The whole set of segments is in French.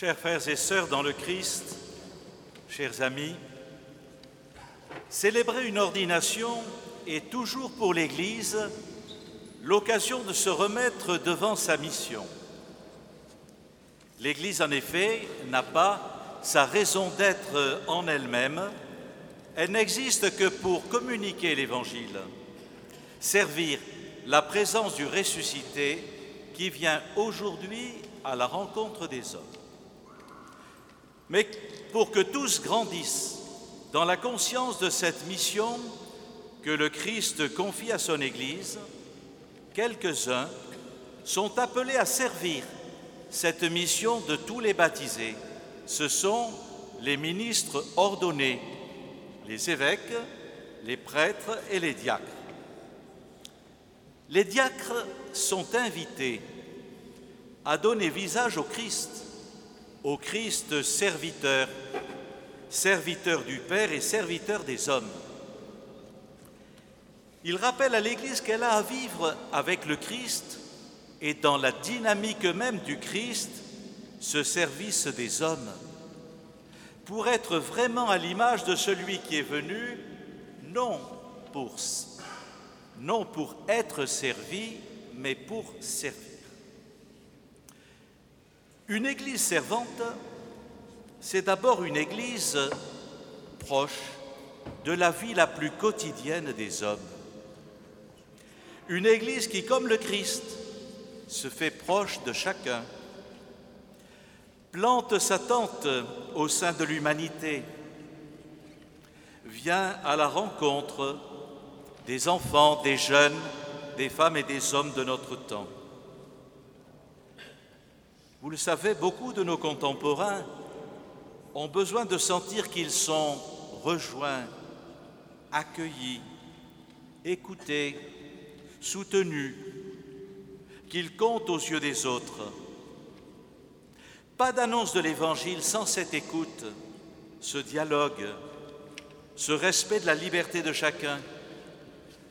Chers frères et sœurs dans le Christ, chers amis, célébrer une ordination est toujours pour l'Église l'occasion de se remettre devant sa mission. L'Église, en effet, n'a pas sa raison d'être en elle-même, elle n'existe que pour communiquer l'Évangile, servir la présence du ressuscité qui vient aujourd'hui à la rencontre des hommes. Mais pour que tous grandissent dans la conscience de cette mission que le Christ confie à son Église, quelques-uns sont appelés à servir cette mission de tous les baptisés. Ce sont les ministres ordonnés, les évêques, les prêtres et les diacres. Les diacres sont invités à donner visage au Christ, au Christ serviteur, serviteur du Père et serviteur des hommes. Il rappelle à l'Église qu'elle a à vivre avec le Christ et dans la dynamique même du Christ, ce service des hommes, pour être vraiment à l'image de celui qui est venu, non pour, non pour être servi, mais pour servir. Une Église servante, c'est d'abord une Église proche de la vie la plus quotidienne des hommes. Une Église qui, comme le Christ, se fait proche de chacun, plante sa tente au sein de l'humanité, vient à la rencontre des enfants, des jeunes, des femmes et des hommes de notre temps. Vous le savez, beaucoup de nos contemporains ont besoin de sentir qu'ils sont rejoints, accueillis, écoutés, soutenus, qu'ils comptent aux yeux des autres. Pas d'annonce de l'Évangile sans cette écoute, ce dialogue, ce respect de la liberté de chacun,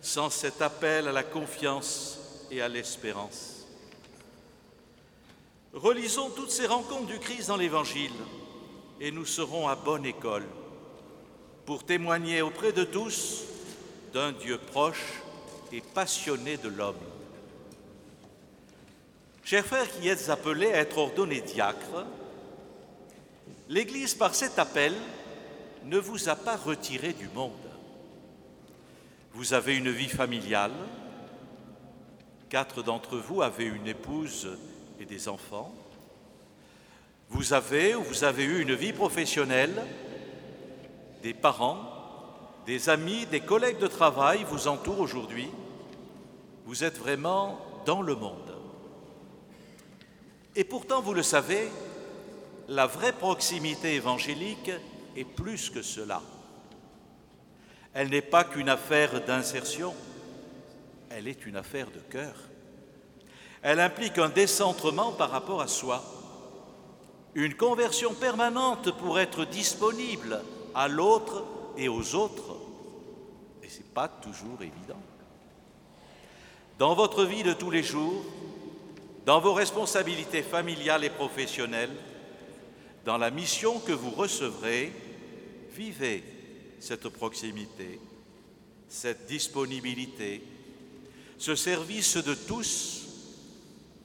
sans cet appel à la confiance et à l'espérance. Relisons toutes ces rencontres du Christ dans l'Évangile et nous serons à bonne école pour témoigner auprès de tous d'un Dieu proche et passionné de l'homme. Chers frères qui êtes appelés à être ordonnés diacres, l'Église, par cet appel, ne vous a pas retiré du monde. Vous avez une vie familiale, quatre d'entre vous avez une épouse et des enfants, vous avez ou vous avez eu une vie professionnelle, des parents, des amis, des collègues de travail vous entourent aujourd'hui. Vous êtes vraiment dans le monde. Et pourtant, vous le savez, la vraie proximité évangélique est plus que cela. Elle n'est pas qu'une affaire d'insertion, elle est une affaire de cœur. Elle implique un décentrement par rapport à soi une conversion permanente pour être disponible à l'autre et aux autres. Et ce n'est pas toujours évident. Dans votre vie de tous les jours, dans vos responsabilités familiales et professionnelles, dans la mission que vous recevrez, vivez cette proximité, cette disponibilité, ce service de tous,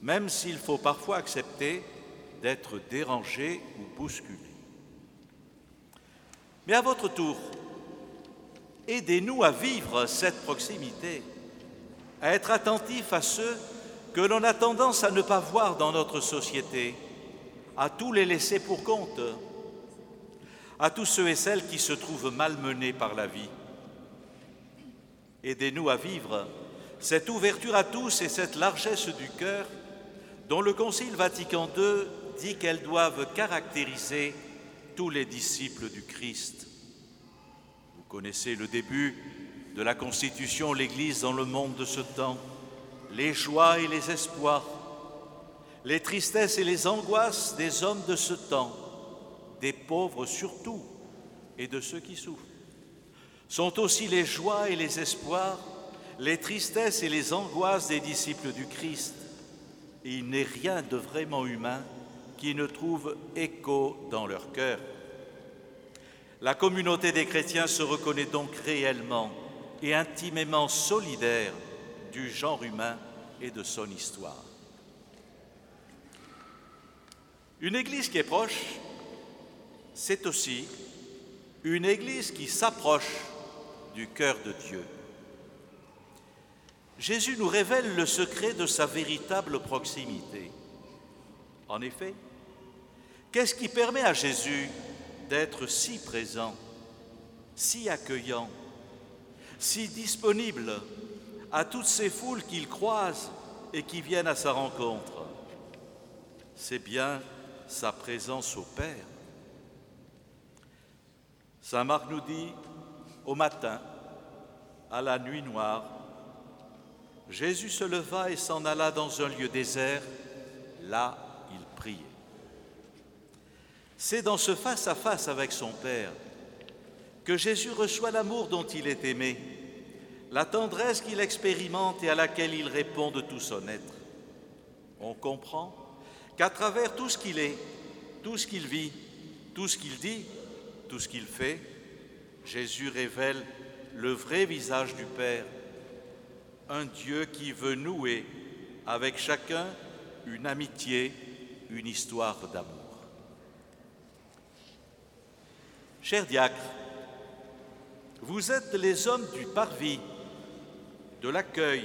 même s'il faut parfois accepter d'être dérangé ou bousculé. Mais à votre tour, aidez-nous à vivre cette proximité, à être attentifs à ceux que l'on a tendance à ne pas voir dans notre société, à tous les laisser pour compte, à tous ceux et celles qui se trouvent malmenés par la vie. Aidez-nous à vivre cette ouverture à tous et cette largesse du cœur dont le Concile Vatican II dit qu'elles doivent caractériser tous les disciples du Christ. Vous connaissez le début de la constitution, l'Église dans le monde de ce temps, les joies et les espoirs, les tristesses et les angoisses des hommes de ce temps, des pauvres surtout et de ceux qui souffrent, sont aussi les joies et les espoirs, les tristesses et les angoisses des disciples du Christ. Et il n'est rien de vraiment humain qui ne trouvent écho dans leur cœur. La communauté des chrétiens se reconnaît donc réellement et intimement solidaire du genre humain et de son histoire. Une Église qui est proche, c'est aussi une Église qui s'approche du cœur de Dieu. Jésus nous révèle le secret de sa véritable proximité. En effet, qu'est-ce qui permet à Jésus d'être si présent, si accueillant, si disponible à toutes ces foules qu'il croise et qui viennent à sa rencontre? C'est bien sa présence au Père. Saint Marc nous dit, au matin, à la nuit noire, Jésus se leva et s'en alla dans un lieu désert. Là, il priait. C'est dans ce face-à-face avec son Père que Jésus reçoit l'amour dont il est aimé, la tendresse qu'il expérimente et à laquelle il répond de tout son être. On comprend qu'à travers tout ce qu'il est, tout ce qu'il vit, tout ce qu'il dit, tout ce qu'il fait, Jésus révèle le vrai visage du Père, un Dieu qui veut nouer avec chacun une amitié, une histoire d'amour. Chers diacres, vous êtes les hommes du parvis, de l'accueil,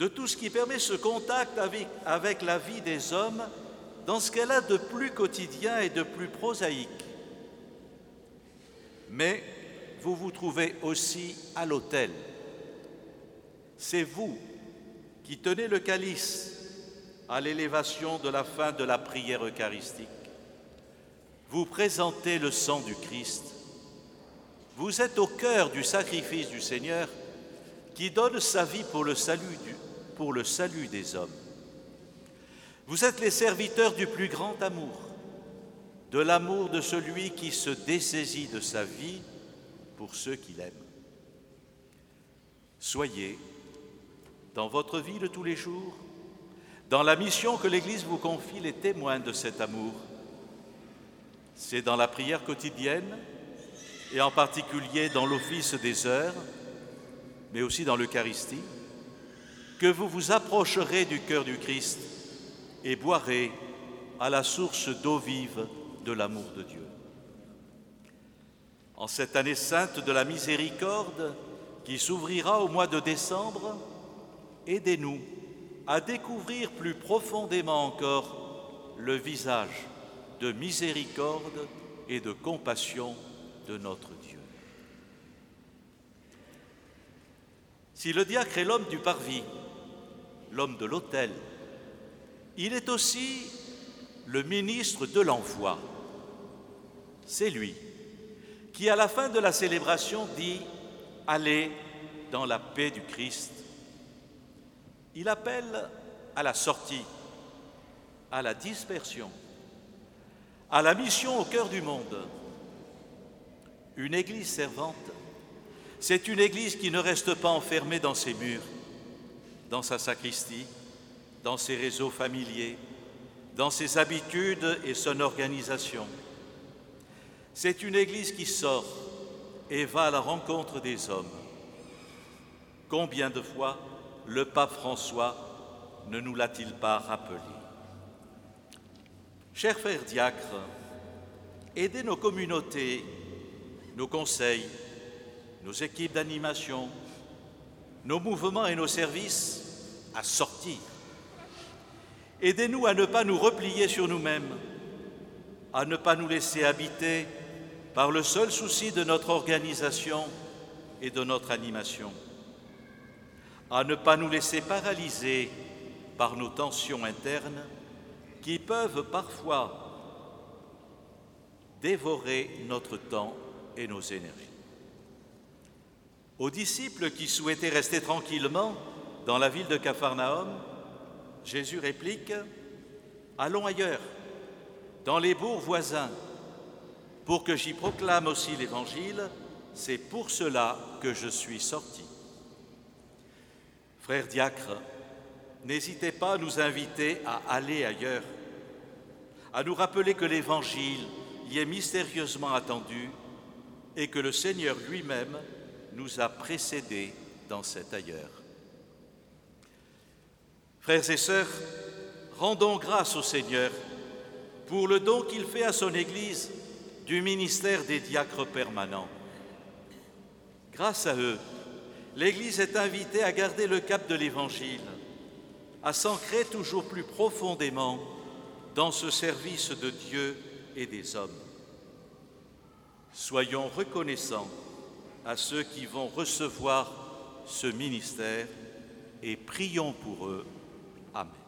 de tout ce qui permet ce contact avec, avec la vie des hommes dans ce qu'elle a de plus quotidien et de plus prosaïque. Mais vous vous trouvez aussi à l'autel. C'est vous qui tenez le calice à l'élévation de la fin de la prière eucharistique. Vous présentez le sang du Christ. Vous êtes au cœur du sacrifice du Seigneur qui donne sa vie pour le salut, des hommes. Vous êtes les serviteurs du plus grand amour, de l'amour de celui qui se dessaisit de sa vie pour ceux qu'il aime. Soyez, dans votre vie de tous les jours, dans la mission que l'Église vous confie, les témoins de cet amour. C'est dans la prière quotidienne, et en particulier dans l'office des heures, mais aussi dans l'Eucharistie, que vous vous approcherez du cœur du Christ et boirez à la source d'eau vive de l'amour de Dieu. En cette année sainte de la miséricorde qui s'ouvrira au mois de décembre, aidez-nous à découvrir plus profondément encore le visage de miséricorde et de compassion de notre Dieu. Si le diacre est l'homme du parvis, l'homme de l'autel, il est aussi le ministre de l'envoi. C'est lui qui, à la fin de la célébration, dit Allez dans la paix du Christ. Il appelle à la sortie, à la dispersion, à la mission au cœur du monde. Une Église servante, c'est une Église qui ne reste pas enfermée dans ses murs, dans sa sacristie, dans ses réseaux familiers, dans ses habitudes et son organisation. C'est une Église qui sort et va à la rencontre des hommes. Combien de fois le pape François ne nous l'a-t-il pas rappelé. Chers frères diacres, aidez nos communautés, nos conseils, nos équipes d'animation, nos mouvements et nos services à sortir. Aidez-nous à ne pas nous replier sur nous-mêmes, à ne pas nous laisser habiter par le seul souci de notre organisation et de notre animation, à ne pas nous laisser paralyser par nos tensions internes qui peuvent parfois dévorer notre temps et nos énergies. Aux disciples qui souhaitaient rester tranquillement dans la ville de Capharnaüm, Jésus réplique, Allons ailleurs, dans les bourgs voisins, pour que j'y proclame aussi l'Évangile, c'est pour cela que je suis sorti. Frères diacres, n'hésitez pas à nous inviter à aller ailleurs, à nous rappeler que l'Évangile y est mystérieusement attendu et que le Seigneur lui-même nous a précédés dans cet ailleurs. Frères et sœurs, rendons grâce au Seigneur pour le don qu'il fait à son Église du ministère des diacres permanents. Grâce à eux, l'Église est invitée à garder le cap de l'Évangile, à s'ancrer toujours plus profondément dans ce service de Dieu et des hommes. Soyons reconnaissants à ceux qui vont recevoir ce ministère et prions pour eux. Amen.